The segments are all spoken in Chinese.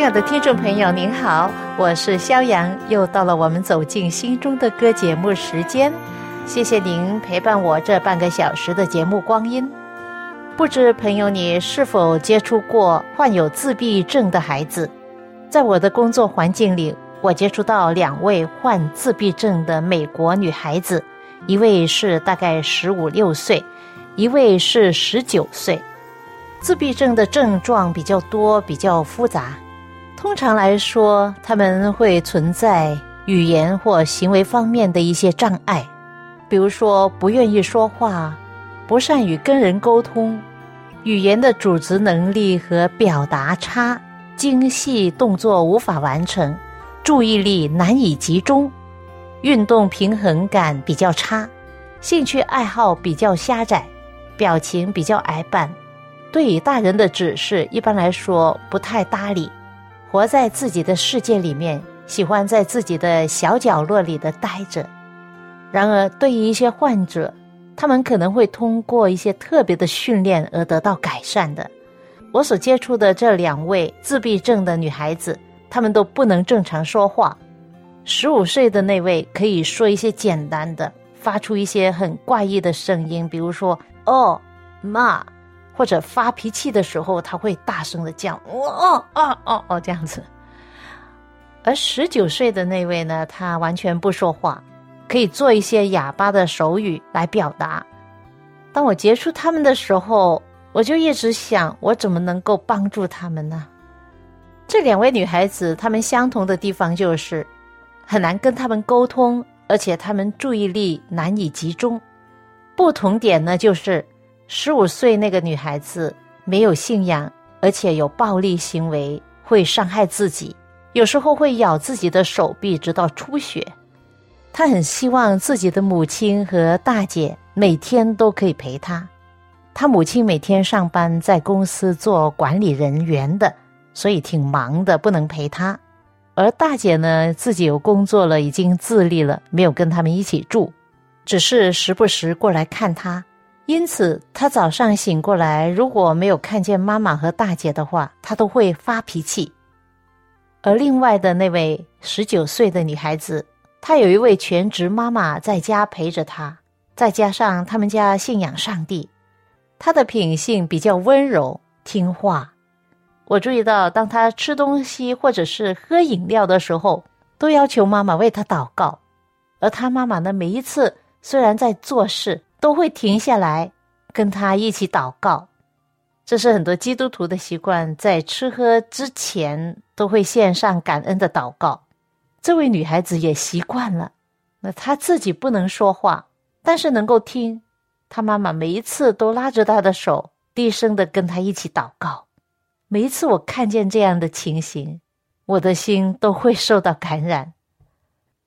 亲爱的听众朋友，您好，我是肖阳，又到了我们走进心中的歌节目时间。谢谢您陪伴我这半个小时的节目光阴。不知朋友你是否接触过患有自闭症的孩子？在我的工作环境里，我接触到两位患自闭症的美国女孩子，一位是大概十五六岁，一位是十九岁。自闭症的症状比较多，比较复杂。通常来说，他们会存在语言或行为方面的一些障碍，比如说不愿意说话，不善于跟人沟通，语言的组织能力和表达差，精细动作无法完成，注意力难以集中，运动平衡感比较差，兴趣爱好比较狭窄，表情比较矮板，对于大人的指示一般来说不太搭理。活在自己的世界里面，喜欢在自己的小角落里的待着。然而，对于一些患者，他们可能会通过一些特别的训练而得到改善的。我所接触的这两位自闭症的女孩子，她们都不能正常说话。十五岁的那位可以说一些简单的，发出一些很怪异的声音，比如说“哦，妈”。或者发脾气的时候，他会大声的叫“哦哦哦哦”这样子。而十九岁的那位呢，他完全不说话，可以做一些哑巴的手语来表达。当我接触他们的时候，我就一直想，我怎么能够帮助他们呢？这两位女孩子，她们相同的地方就是很难跟他们沟通，而且她们注意力难以集中。不同点呢，就是。十五岁那个女孩子没有信仰，而且有暴力行为，会伤害自己，有时候会咬自己的手臂，直到出血。她很希望自己的母亲和大姐每天都可以陪她。她母亲每天上班在公司做管理人员的，所以挺忙的，不能陪她。而大姐呢，自己有工作了，已经自立了，没有跟他们一起住，只是时不时过来看她。因此，他早上醒过来，如果没有看见妈妈和大姐的话，他都会发脾气。而另外的那位十九岁的女孩子，她有一位全职妈妈在家陪着她，再加上他们家信仰上帝，她的品性比较温柔听话。我注意到，当她吃东西或者是喝饮料的时候，都要求妈妈为她祷告。而她妈妈呢，每一次虽然在做事。都会停下来跟他一起祷告，这是很多基督徒的习惯，在吃喝之前都会献上感恩的祷告。这位女孩子也习惯了，那她自己不能说话，但是能够听。她妈妈每一次都拉着她的手，低声的跟她一起祷告。每一次我看见这样的情形，我的心都会受到感染。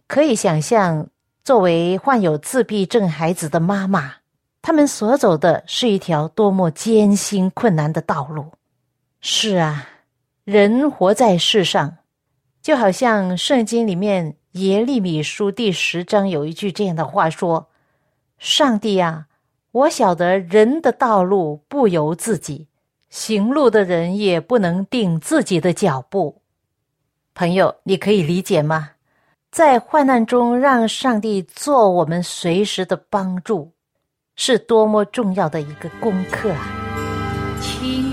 可以想象。作为患有自闭症孩子的妈妈，他们所走的是一条多么艰辛困难的道路。是啊，人活在世上，就好像圣经里面耶利米书第十章有一句这样的话说：“上帝啊，我晓得人的道路不由自己，行路的人也不能定自己的脚步。”朋友，你可以理解吗？在患难中，让上帝做我们随时的帮助，是多么重要的一个功课啊！亲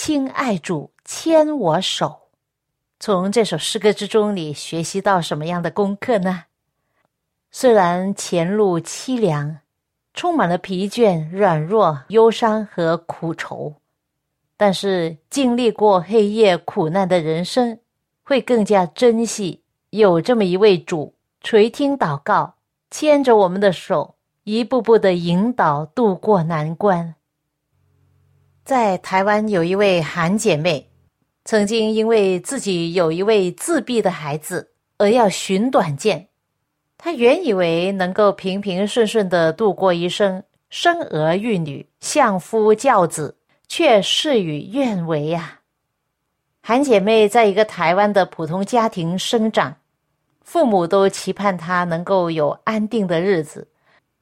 亲爱主，牵我手。”从这首诗歌之中，你学习到什么样的功课呢？虽然前路凄凉，充满了疲倦、软弱、忧伤和苦愁，但是经历过黑夜苦难的人生，会更加珍惜有这么一位主垂听祷告，牵着我们的手。一步步的引导渡过难关。在台湾有一位韩姐妹，曾经因为自己有一位自闭的孩子而要寻短见。她原以为能够平平顺顺的度过一生，生儿育女，相夫教子，却事与愿违呀。韩姐妹在一个台湾的普通家庭生长，父母都期盼她能够有安定的日子。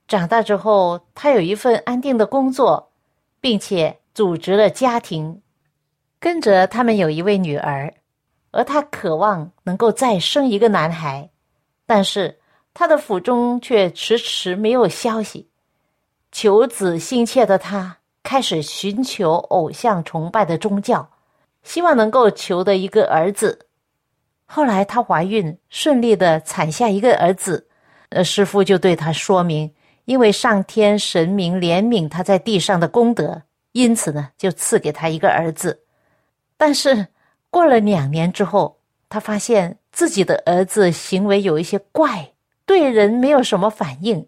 长大之后，她有一份安定的工作，并且组织了家庭，跟着他们有一位女儿，而他渴望能够再生一个男孩，但是他的府中却迟迟没有消息。求子心切的他开始寻求偶像崇拜的宗教，希望能够求得一个儿子。后来她怀孕，顺利的产下一个儿子，呃，师傅就对他说明。因为上天神明怜悯他在地上的功德，因此呢，就赐给他一个儿子。但是过了两年之后，他发现自己的儿子行为有一些怪，对人没有什么反应，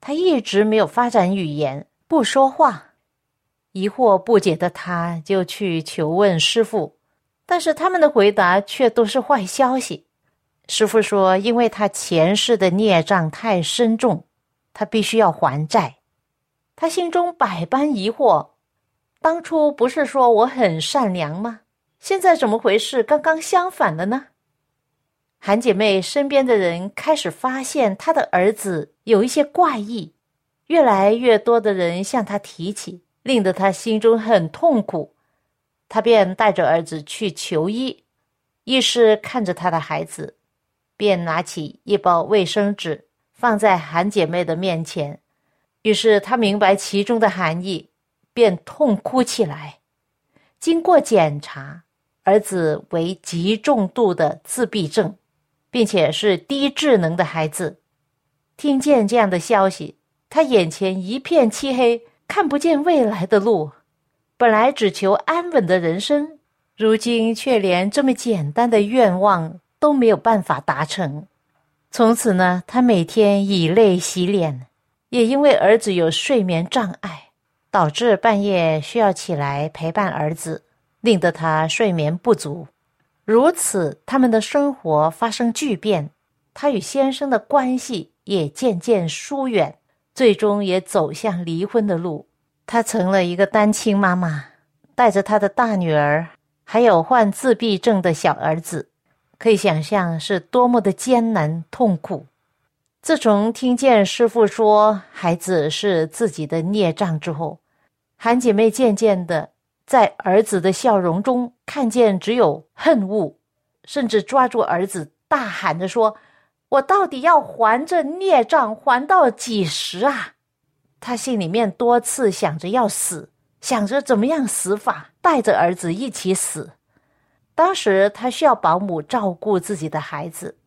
他一直没有发展语言，不说话。疑惑不解的他，就去求问师傅，但是他们的回答却都是坏消息。师傅说，因为他前世的孽障太深重。他必须要还债，他心中百般疑惑。当初不是说我很善良吗？现在怎么回事？刚刚相反了呢？韩姐妹身边的人开始发现她的儿子有一些怪异，越来越多的人向她提起，令得她心中很痛苦。她便带着儿子去求医，医师看着他的孩子，便拿起一包卫生纸。放在韩姐妹的面前，于是她明白其中的含义，便痛哭起来。经过检查，儿子为极重度的自闭症，并且是低智能的孩子。听见这样的消息，他眼前一片漆黑，看不见未来的路。本来只求安稳的人生，如今却连这么简单的愿望都没有办法达成。从此呢，他每天以泪洗脸，也因为儿子有睡眠障碍，导致半夜需要起来陪伴儿子，令得他睡眠不足。如此，他们的生活发生巨变，他与先生的关系也渐渐疏远，最终也走向离婚的路。她成了一个单亲妈妈，带着她的大女儿，还有患自闭症的小儿子。可以想象是多么的艰难痛苦。自从听见师傅说孩子是自己的孽障之后，韩姐妹渐渐的在儿子的笑容中看见只有恨恶，甚至抓住儿子大喊着说：“我到底要还这孽障还到几时啊？”她心里面多次想着要死，想着怎么样死法，带着儿子一起死。当时他需要保姆照顾自己的孩子，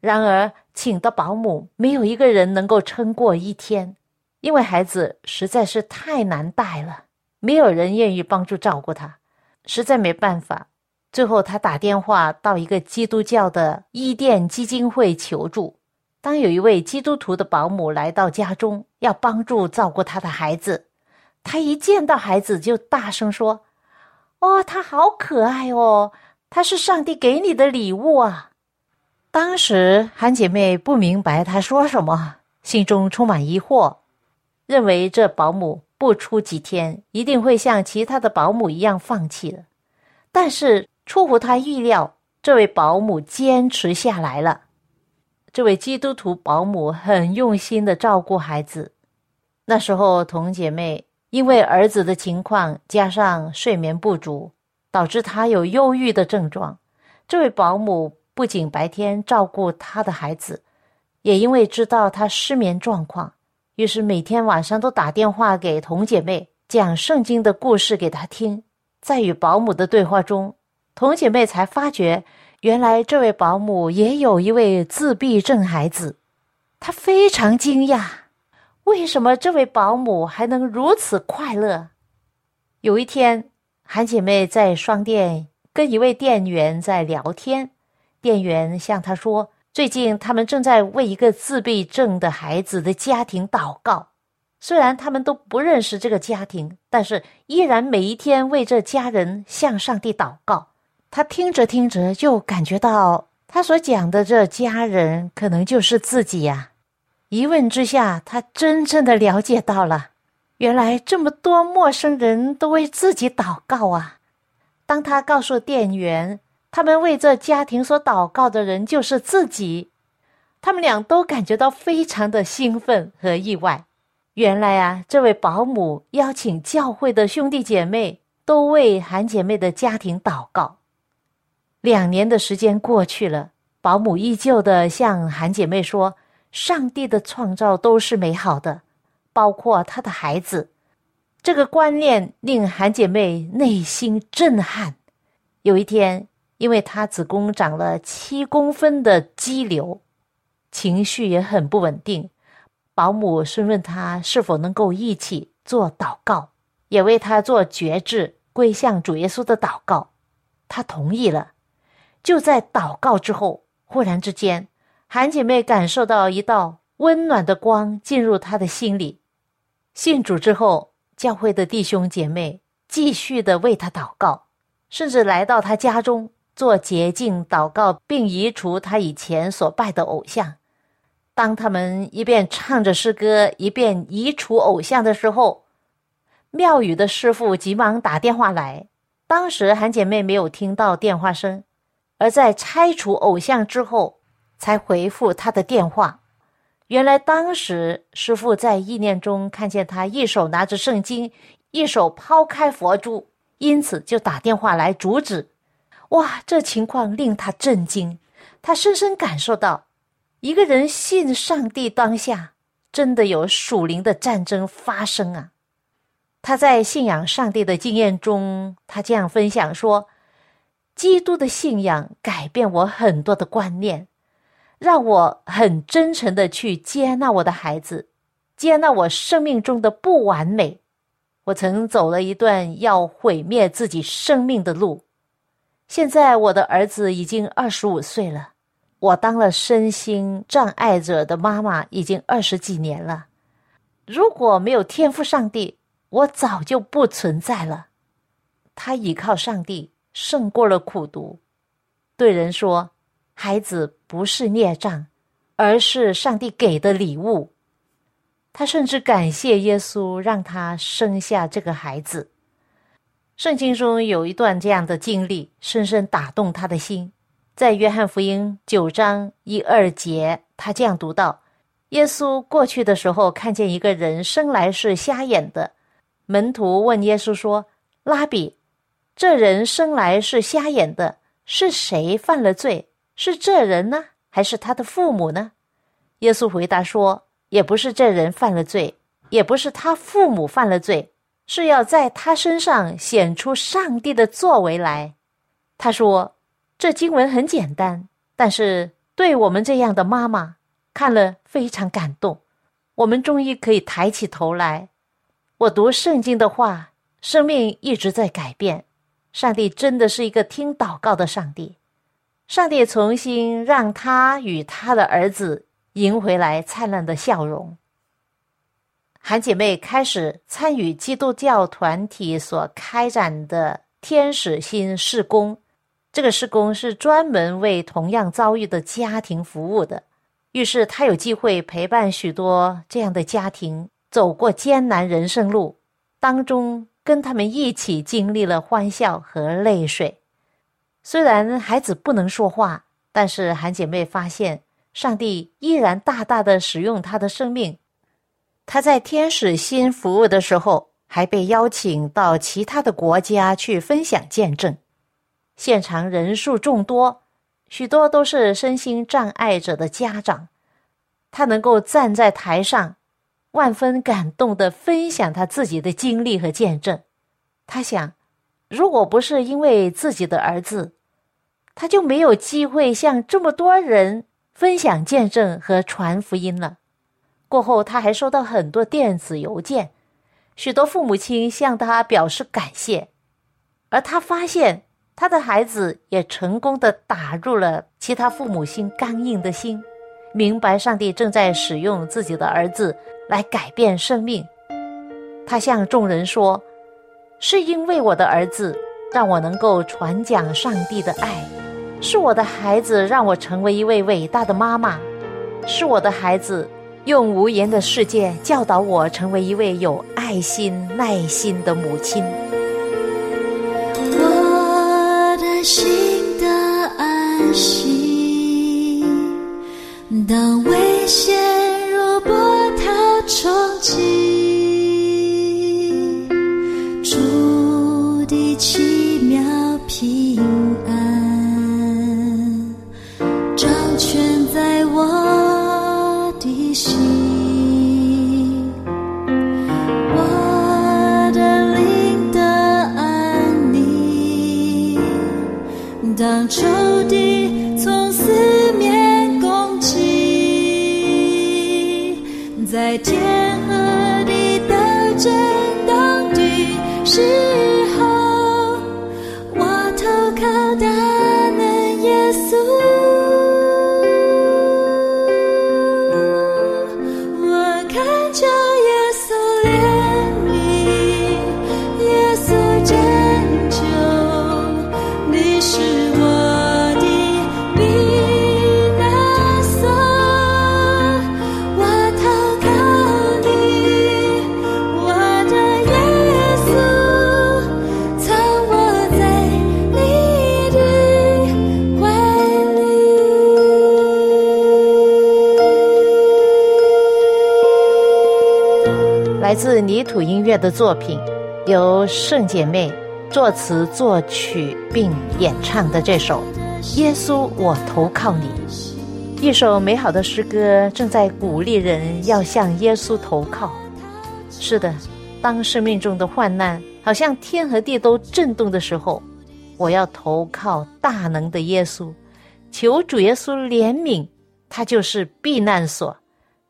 然而请的保姆没有一个人能够撑过一天，因为孩子实在是太难带了，没有人愿意帮助照顾他，实在没办法。最后他打电话到一个基督教的伊甸基金会求助，当有一位基督徒的保姆来到家中要帮助照顾他的孩子，他一见到孩子就大声说：“哦，他好可爱哦。”他是上帝给你的礼物啊！当时韩姐妹不明白他说什么，心中充满疑惑，认为这保姆不出几天一定会像其他的保姆一样放弃了。但是出乎他意料，这位保姆坚持下来了。这位基督徒保姆很用心的照顾孩子。那时候，童姐妹因为儿子的情况，加上睡眠不足。导致他有忧郁的症状。这位保姆不仅白天照顾他的孩子，也因为知道他失眠状况，于是每天晚上都打电话给童姐妹，讲圣经的故事给她听。在与保姆的对话中，童姐妹才发觉，原来这位保姆也有一位自闭症孩子。她非常惊讶，为什么这位保姆还能如此快乐？有一天，韩姐妹在商店跟一位店员在聊天，店员向她说。最近，他们正在为一个自闭症的孩子的家庭祷告。虽然他们都不认识这个家庭，但是依然每一天为这家人向上帝祷告。他听着听着，就感觉到他所讲的这家人可能就是自己呀。一问之下，他真正的了解到了，原来这么多陌生人都为自己祷告啊。当他告诉店员。他们为这家庭所祷告的人就是自己，他们俩都感觉到非常的兴奋和意外。原来啊，这位保姆邀请教会的兄弟姐妹都为韩姐妹的家庭祷告。两年的时间过去了，保姆依旧的向韩姐妹说：“上帝的创造都是美好的，包括他的孩子。”这个观念令韩姐妹内心震撼。有一天。因为他子宫长了七公分的肌瘤，情绪也很不稳定。保姆询问他是否能够一起做祷告，也为他做绝志归向主耶稣的祷告。他同意了。就在祷告之后，忽然之间，韩姐妹感受到一道温暖的光进入她的心里。信主之后，教会的弟兄姐妹继续的为他祷告，甚至来到他家中。做洁净祷告，并移除他以前所拜的偶像。当他们一边唱着诗歌，一边移除偶像的时候，庙宇的师傅急忙打电话来。当时韩姐妹没有听到电话声，而在拆除偶像之后才回复他的电话。原来当时师傅在意念中看见他一手拿着圣经，一手抛开佛珠，因此就打电话来阻止。哇，这情况令他震惊，他深深感受到，一个人信上帝当下，真的有属灵的战争发生啊！他在信仰上帝的经验中，他这样分享说：“基督的信仰改变我很多的观念，让我很真诚的去接纳我的孩子，接纳我生命中的不完美。我曾走了一段要毁灭自己生命的路。”现在我的儿子已经二十五岁了，我当了身心障碍者的妈妈已经二十几年了。如果没有天赋上帝，我早就不存在了。他依靠上帝胜过了苦读，对人说：“孩子不是孽障，而是上帝给的礼物。”他甚至感谢耶稣让他生下这个孩子。圣经中有一段这样的经历，深深打动他的心。在约翰福音九章一二节，他这样读道：耶稣过去的时候，看见一个人生来是瞎眼的。门徒问耶稣说：“拉比，这人生来是瞎眼的，是谁犯了罪？是这人呢，还是他的父母呢？”耶稣回答说：“也不是这人犯了罪，也不是他父母犯了罪。”是要在他身上显出上帝的作为来。他说：“这经文很简单，但是对我们这样的妈妈看了非常感动。我们终于可以抬起头来。我读圣经的话，生命一直在改变。上帝真的是一个听祷告的上帝。上帝重新让他与他的儿子赢回来灿烂的笑容。”韩姐妹开始参与基督教团体所开展的天使心事工，这个事工是专门为同样遭遇的家庭服务的。于是她有机会陪伴许多这样的家庭走过艰难人生路，当中跟他们一起经历了欢笑和泪水。虽然孩子不能说话，但是韩姐妹发现上帝依然大大的使用她的生命。他在天使心服务的时候，还被邀请到其他的国家去分享见证，现场人数众多，许多都是身心障碍者的家长。他能够站在台上，万分感动的分享他自己的经历和见证。他想，如果不是因为自己的儿子，他就没有机会向这么多人分享见证和传福音了。过后，他还收到很多电子邮件，许多父母亲向他表示感谢，而他发现他的孩子也成功的打入了其他父母心刚硬的心，明白上帝正在使用自己的儿子来改变生命。他向众人说：“是因为我的儿子让我能够传讲上帝的爱。”是我的孩子让我成为一位伟大的妈妈，是我的孩子用无言的世界教导我成为一位有爱心、耐心的母亲。我的心的安息，当危险如波涛冲击，当仇敌从四面攻击，在天和地斗争当的时候，我投靠大能耶稣。来自泥土音乐的作品，由圣姐妹作词作曲并演唱的这首《耶稣，我投靠你》，一首美好的诗歌，正在鼓励人要向耶稣投靠。是的，当生命中的患难好像天和地都震动的时候，我要投靠大能的耶稣，求主耶稣怜悯，他就是避难所，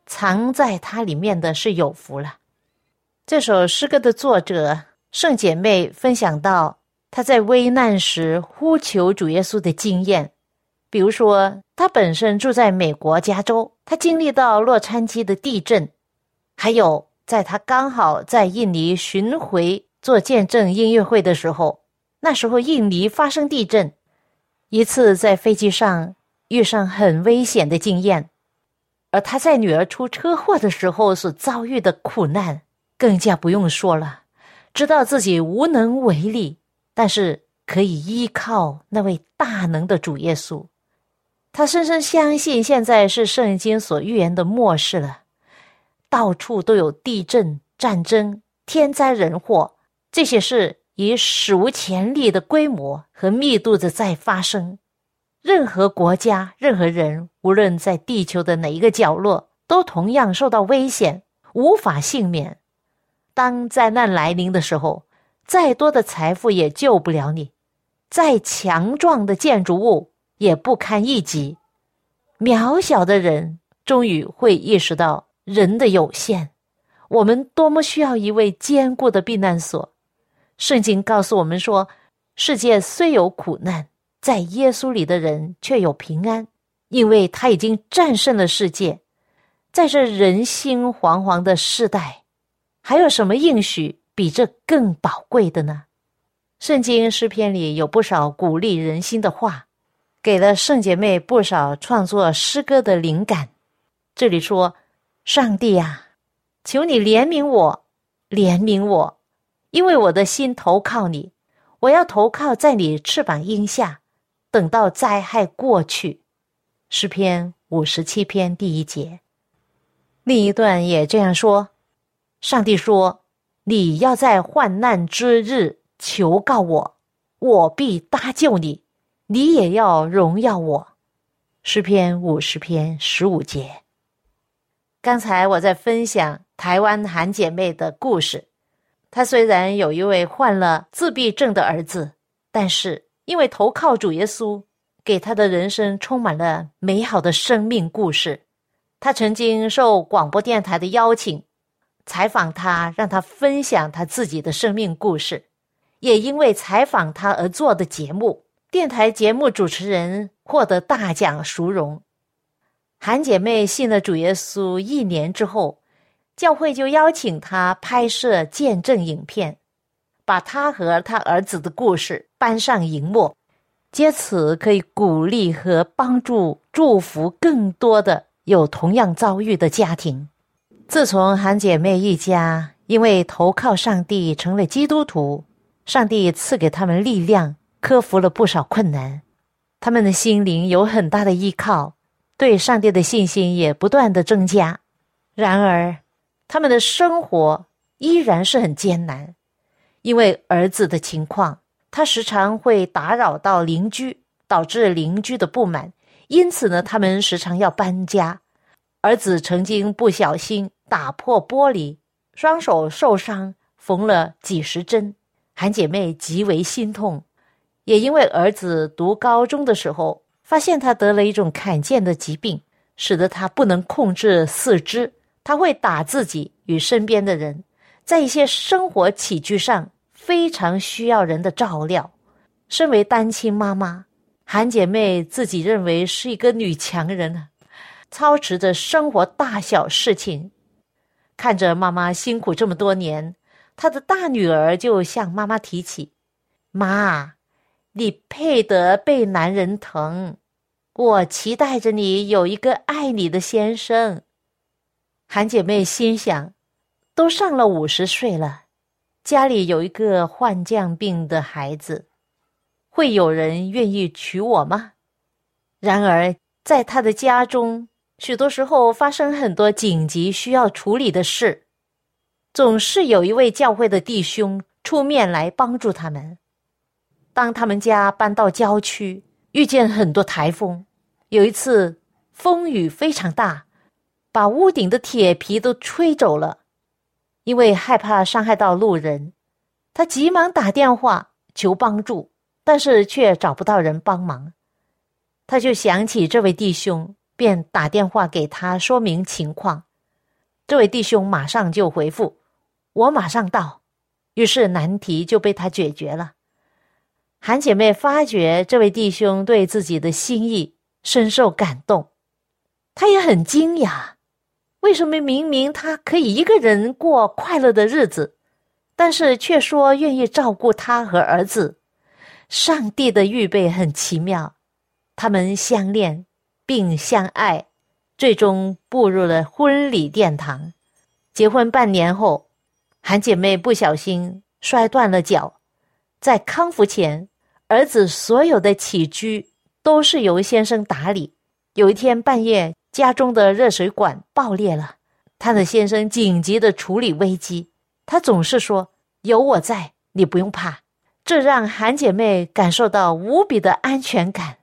藏在他里面的是有福了。这首诗歌的作者圣姐妹分享到，她在危难时呼求主耶稣的经验。比如说，她本身住在美国加州，她经历到洛杉矶的地震；还有，在她刚好在印尼巡回做见证音乐会的时候，那时候印尼发生地震，一次在飞机上遇上很危险的经验，而她在女儿出车祸的时候所遭遇的苦难。更加不用说了，知道自己无能为力，但是可以依靠那位大能的主耶稣。他深深相信，现在是圣经所预言的末世了，到处都有地震、战争、天灾人祸，这些事以史无前例的规模和密度的在发生。任何国家、任何人，无论在地球的哪一个角落，都同样受到危险，无法幸免。当灾难来临的时候，再多的财富也救不了你，再强壮的建筑物也不堪一击。渺小的人终于会意识到人的有限，我们多么需要一位坚固的避难所。圣经告诉我们说：“世界虽有苦难，在耶稣里的人却有平安，因为他已经战胜了世界。”在这人心惶惶的时代。还有什么应许比这更宝贵的呢？圣经诗篇里有不少鼓励人心的话，给了圣姐妹不少创作诗歌的灵感。这里说：“上帝啊，求你怜悯我，怜悯我，因为我的心投靠你，我要投靠在你翅膀荫下，等到灾害过去。”诗篇五十七篇第一节。另一段也这样说。上帝说：“你要在患难之日求告我，我必搭救你；你也要荣耀我。”诗篇五十篇十五节。刚才我在分享台湾韩姐妹的故事。她虽然有一位患了自闭症的儿子，但是因为投靠主耶稣，给她的人生充满了美好的生命故事。她曾经受广播电台的邀请，采访他，让他分享他自己的生命故事。也因为采访他而做的节目，电台节目主持人获得大奖殊荣。韩姐妹信了主耶稣一年之后。教会就邀请他拍摄见证影片，把他和他儿子的故事搬上荧幕，借此可以鼓励和帮助、祝福更多的有同样遭遇的家庭。自从韩姐妹一家因为投靠上帝成为基督徒，上帝赐给他们力量，克服了不少困难，他们的心灵有很大的依靠，对上帝的信心也不断的增加。然而，他们的生活依然是很艰难，因为儿子的情况，他时常会打扰到邻居，导致邻居的不满。因此呢，他们时常要搬家。儿子曾经不小心打破玻璃，双手受伤，缝了几十针。韩姐妹极为心痛，也因为儿子读高中的时候，发现他得了一种罕见的疾病，使得他不能控制四肢。他会打自己与身边的人，在一些生活起居上非常需要人的照料。身为单亲妈妈，韩姐妹自己认为是一个女强人，操持着生活大小事情。看着妈妈辛苦这么多年，她的大女儿就向妈妈提起：“妈，你配得被男人疼，我期待着你有一个爱你的先生。”韩姐妹心想：“都上了五十岁了，家里有一个患疥病的孩子，会有人愿意娶我吗？”然而，在她的家中，许多时候发生很多紧急需要处理的事，总是有一位教会的弟兄出面来帮助他们。当他们家搬到郊区，遇见很多台风，有一次风雨非常大。把屋顶的铁皮都吹走了，因为害怕伤害到路人，他急忙打电话求帮助，但是却找不到人帮忙。他就想起这位弟兄，便打电话给他说明情况。这位弟兄马上就回复：“我马上到。”于是难题就被他解决了。韩姐妹发觉这位弟兄对自己的心意深受感动，她也很惊讶。为什么明明他可以一个人过快乐的日子，但是却说愿意照顾他和儿子？上帝的预备很奇妙，他们相恋并相爱，最终步入了婚礼殿堂。结婚半年后，韩姐妹不小心摔断了脚，在康复前，儿子所有的起居都是由先生打理。有一天半夜。家中的热水管爆裂了，他的先生紧急的处理危机。他总是说：“有我在，你不用怕。”这让韩姐妹感受到无比的安全感。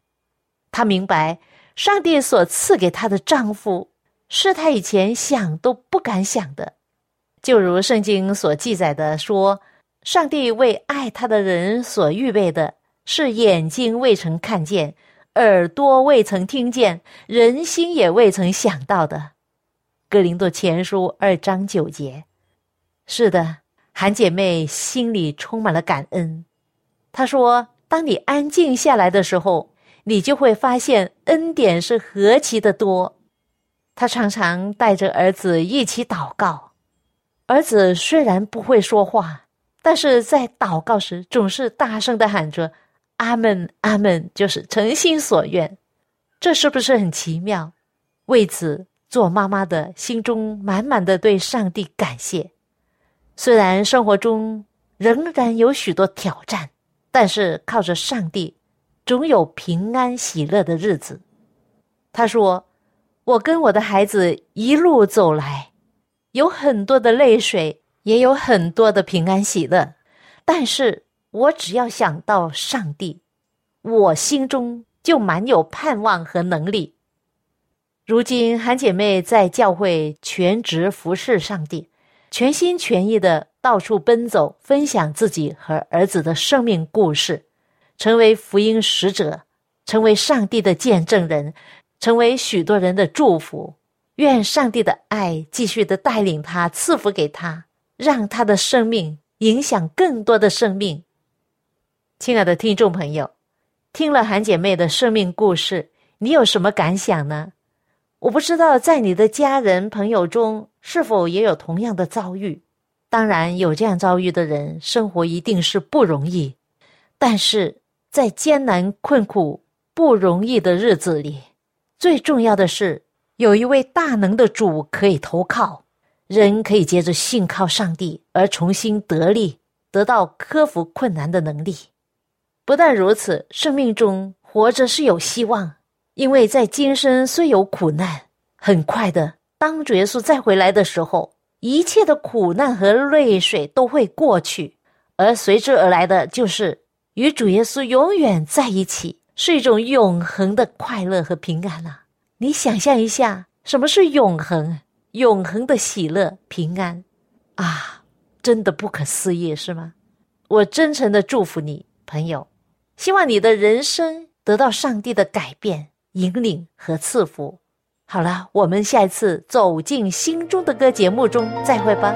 她明白，上帝所赐给她的丈夫是她以前想都不敢想的。就如圣经所记载的说：“上帝为爱他的人所预备的，是眼睛未曾看见。”耳朵未曾听见，人心也未曾想到的，《格林多前书》二章九节。是的，韩姐妹心里充满了感恩。她说：“当你安静下来的时候，你就会发现恩典是何其的多。”他常常带着儿子一起祷告。儿子虽然不会说话，但是在祷告时总是大声的喊着。阿门，阿门，就是诚心所愿，这是不是很奇妙？为此，做妈妈的心中满满的对上帝感谢。虽然生活中仍然有许多挑战，但是靠着上帝，总有平安喜乐的日子。他说：“我跟我的孩子一路走来，有很多的泪水，也有很多的平安喜乐，但是。”我只要想到上帝，我心中就满有盼望和能力。如今韩姐妹在教会全职服侍上帝，全心全意的到处奔走，分享自己和儿子的生命故事，成为福音使者，成为上帝的见证人，成为许多人的祝福。愿上帝的爱继续的带领他，赐福给他，让他的生命影响更多的生命。亲爱的听众朋友，听了韩姐妹的生命故事，你有什么感想呢？我不知道在你的家人朋友中是否也有同样的遭遇。当然，有这样遭遇的人，生活一定是不容易。但是在艰难困苦、不容易的日子里，最重要的是。有一位大能的主可以投靠，人可以借着信靠上帝而重新得力，得到克服困难的能力。不但如此，生命中活着是有希望，因为在今生虽有苦难，很快的，当主耶稣再回来的时候，一切的苦难和泪水都会过去，而随之而来的就是与主耶稣永远在一起，是一种永恒的快乐和平安啊！你想象一下，什么是永恒？永恒的喜乐、平安啊，真的不可思议，是吗？我真诚的祝福你，朋友，希望你的人生得到上帝的改变、引领和赐福。好了，我们下一次走进心中的歌节目中再会吧。